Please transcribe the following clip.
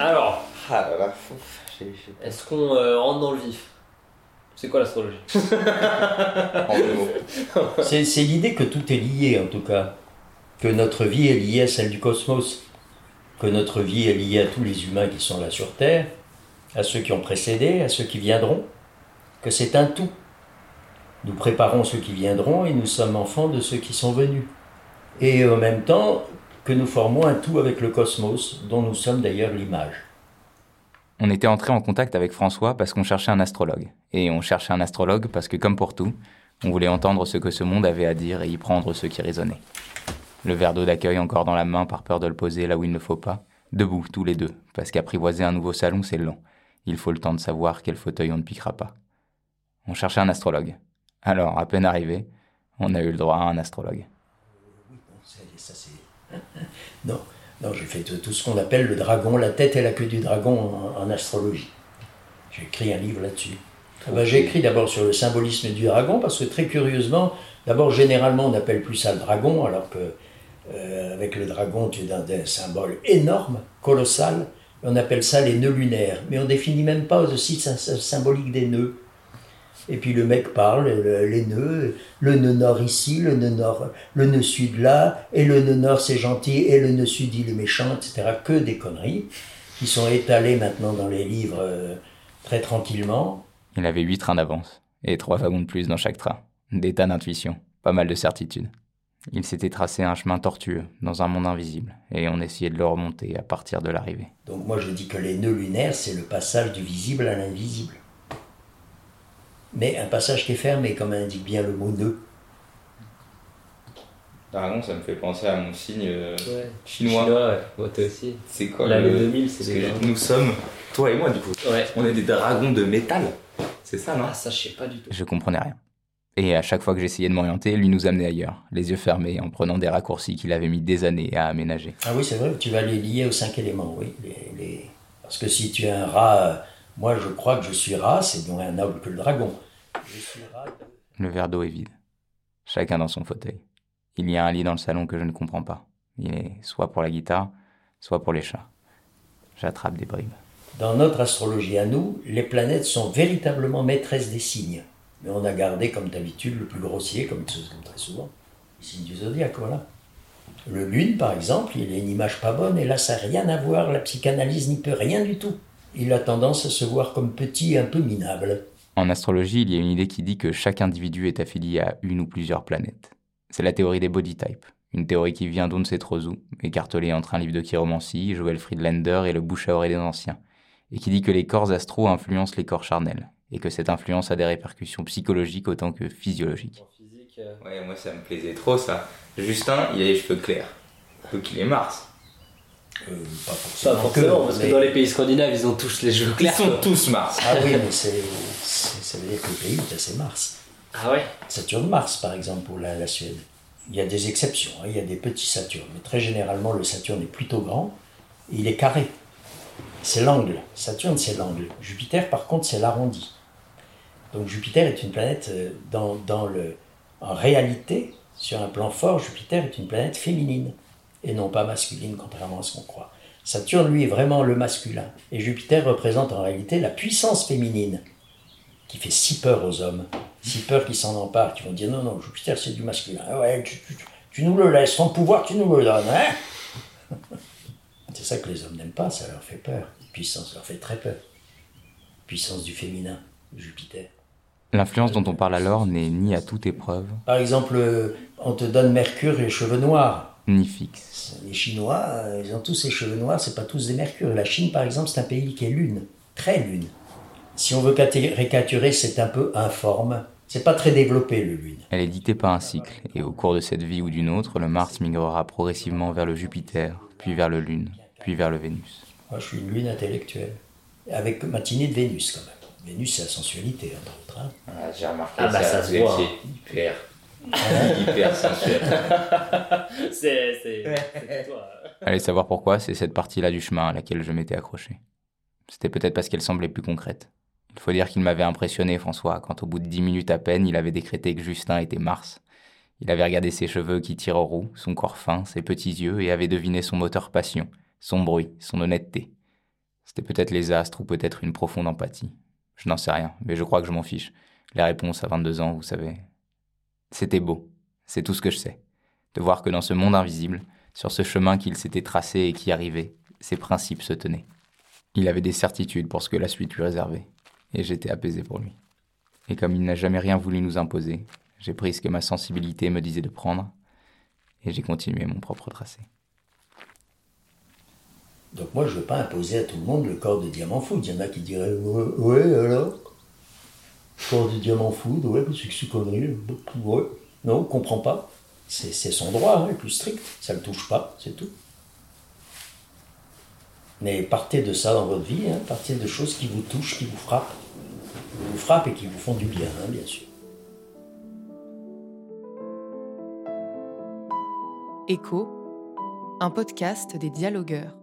Alors, Ah là là, j'ai- j'ai- est-ce qu'on euh, rentre dans le vif? C'est quoi l'astrologie? En deux mots. C'est c'est l'idée que tout est lié, en tout cas. Que notre vie est liée à celle du cosmos. Que notre vie est liée à tous les humains qui sont là sur Terre, à ceux qui ont précédé, à ceux qui viendront. Que c'est un tout. Nous préparons ceux qui viendront et nous sommes enfants de ceux qui sont venus. Et en même temps, que nous formons un tout avec le cosmos, dont nous sommes d'ailleurs l'image. On était entré en contact avec François parce qu'on cherchait un astrologue. Et on cherchait un astrologue parce que, comme pour tout, on voulait entendre ce que ce monde avait à dire et y prendre ce qui résonnait. Le verre d'eau d'accueil encore dans la main par peur de le poser là où il ne faut pas. Debout, tous les deux, parce qu'apprivoiser un nouveau salon, c'est lent. Il faut le temps de savoir quel fauteuil on ne piquera pas. On cherchait un astrologue. Alors, à peine arrivé, on a eu le droit à un astrologue. Oui, bon, ça, ça, c'est. Non, non, j'ai fait tout, tout ce qu'on appelle le dragon, la tête et la queue du dragon en, en astrologie. J'ai écrit un livre là-dessus. Ah ben, j'ai écrit d'abord sur le symbolisme du dragon, parce que très curieusement, d'abord généralement on n'appelle plus ça le dragon, alors que euh, avec le dragon tu es dans des symboles énormes, colossal. On appelle ça les nœuds lunaires, mais on définit même pas aussi sa, sa symbolique des nœuds. Et puis le mec parle, le- les nœuds, le nœud nord ici, le nœud nord, le nœud sud là, et le nœud nord c'est gentil, et le nœud sud il est méchant, etc. Que des conneries qui sont étalées maintenant dans les livres euh, très tranquillement. Il avait huit trains d'avance, et trois wagons de plus dans chaque train. Des tas d'intuitions, pas mal de certitudes. Il s'était tracé un chemin tortueux, dans un monde invisible, et on essayait de le remonter à partir de l'arrivée. Donc moi je dis que les nœuds lunaires c'est le passage du visible à l'invisible. Mais un passage qui est fermé, comme indique bien le mot nœud. Dragon, ça me fait penser à mon signe euh, Ouais. chinois. ouais. Toi aussi. C'est quoi L'année le... 2000, c'est des que nous sommes, toi et moi du coup, Ouais. on est des dragons de métal. C'est ça, non Ah, ça, je sais pas du tout. Je comprenais rien. Et à chaque fois que j'essayais de m'orienter, lui nous amenait ailleurs, les yeux fermés, en prenant des raccourcis qu'il avait mis des années à aménager. Ah oui, c'est vrai, tu vas les lier aux cinq éléments, oui. les- les- Parce que si tu es un rat, euh, moi je crois que je suis rat, c'est moins noble que le dragon. Le verre d'eau est vide. Chacun dans son fauteuil. Il y a un lit dans le salon que je ne comprends pas. Il est soit pour la guitare, soit pour les chats. J'attrape des bribes. Dans notre astrologie à nous, les planètes sont véritablement maîtresses des signes. Mais on a gardé comme d'habitude le plus grossier, comme, comme très souvent, les signes du zodiaque, voilà. Le lune, par exemple, il a une image pas bonne, et là, ça n'a rien à voir, la psychanalyse n'y peut rien du tout. Il a tendance à se voir comme petit et un peu minable. En astrologie, il y a une idée qui dit que chaque individu est affilié à une ou plusieurs planètes. C'est la théorie des body types, une théorie qui vient d'on ne sait trop où, écartelée entre un livre de chiromancie, Joël Friedlander et le bouche à oreille des anciens, et qui dit que les corps astro influencent les corps charnels, et que cette influence a des répercussions psychologiques autant que physiologiques. En physique, euh, Ouais, moi ça me plaisait trop ça. Justin, il a les cheveux clairs. Donc il est Mars. Euh, pas forcément, Pas forcément, que, parce mais- que dans les pays scandinaves, ils ont tous les Ils clairs. sont quoi. tous Mars. Ah oui, mais c'est, c'est- ça veut dire que le pays, ben, c'est Mars. Ah ouais? Saturne-Mars, par exemple, pour la, la Suède. Il y a des exceptions, hein, il y a des petits Saturnes, mais très généralement, le Saturne est plutôt grand et il est carré. C'est l'angle. Saturne, c'est l'angle. Jupiter, par contre, c'est l'arrondi. Donc Jupiter est une planète, euh, dans, dans le, en réalité, sur un plan fort, Jupiter est une planète féminine et non pas masculine, contrairement à ce qu'on croit. Saturne, lui, est vraiment le masculin. Et Jupiter représente en réalité la puissance féminine qui fait si peur aux hommes, si peur qu'ils s'en emparent, qu'ils vont dire non, non, Jupiter c'est du masculin. Ah Ouais, tu, tu- tu nous le laisses, ton pouvoir tu nous le donnes, hein C'est ça que les hommes n'aiment pas, ça leur fait peur. Puissance leur fait très peur. Puissance du féminin, Jupiter. L'influence dont on parle alors n'est ni à toute épreuve, Par exemple, euh, on te donne Mercure et les cheveux noirs. Ni fixe. Les Chinois, euh, ils ont tous ces cheveux noirs, c'est pas tous des mercures. La Chine, par exemple, c'est un pays qui est lune, très lune. Si on veut caricaturer, c'est un peu informe. C'est pas très développé, le lune. Elle est dictée par un cycle, et au cours de cette vie ou d'une autre, le Mars migrera progressivement vers le Jupiter, puis vers le Lune, puis vers le Vénus. Moi, je suis une lune intellectuelle. Avec matinée de Vénus, quand même. Vénus, c'est la sensualité, entre autres. hein. Ah, J'ai remarqué Ah bah, ça se voit, c'est hyper, hyper sensuel. C'est c'est toi. Allez savoir pourquoi, c'est cette partie-là du chemin à laquelle je m'étais accroché. C'était peut-être parce qu'elle semblait plus concrète. Il faut dire qu'il m'avait impressionné, François, quand au bout de dix minutes à peine, il avait décrété que Justin était Mars. Il avait regardé ses cheveux qui tirent au roux, son corps fin, ses petits yeux, et avait deviné son moteur passion, son bruit, son honnêteté. C'était peut-être les astres ou peut-être une profonde empathie. Je n'en sais rien, mais je crois que je m'en fiche. Les réponses à 22 ans, vous savez. C'était beau, c'est tout ce que je sais. De voir que dans ce monde invisible, sur ce chemin qu'il s'était tracé et qui arrivait, ses principes se tenaient. Il avait des certitudes pour ce que la suite lui réservait, et j'étais apaisé pour lui. Et comme il n'a jamais rien voulu nous imposer, j'ai pris ce que ma sensibilité me disait de prendre, et j'ai continué mon propre tracé. Donc moi, je ne veux pas imposer à tout le monde le corps de diamant food. Il y en a qui diraient Ouais, ouais alors Corps de diamant food, ouais, c'est que c'est connerie. Ouais. Non, on comprend pas. C'est son droit, hein, plus strict. Ça ne le touche pas, c'est tout. Mais partez de ça dans votre vie, hein, partez de choses qui vous touchent, qui vous frappent. Qui vous frappent et qui vous font du bien, hein, bien sûr. Écho, un podcast des dialogueurs.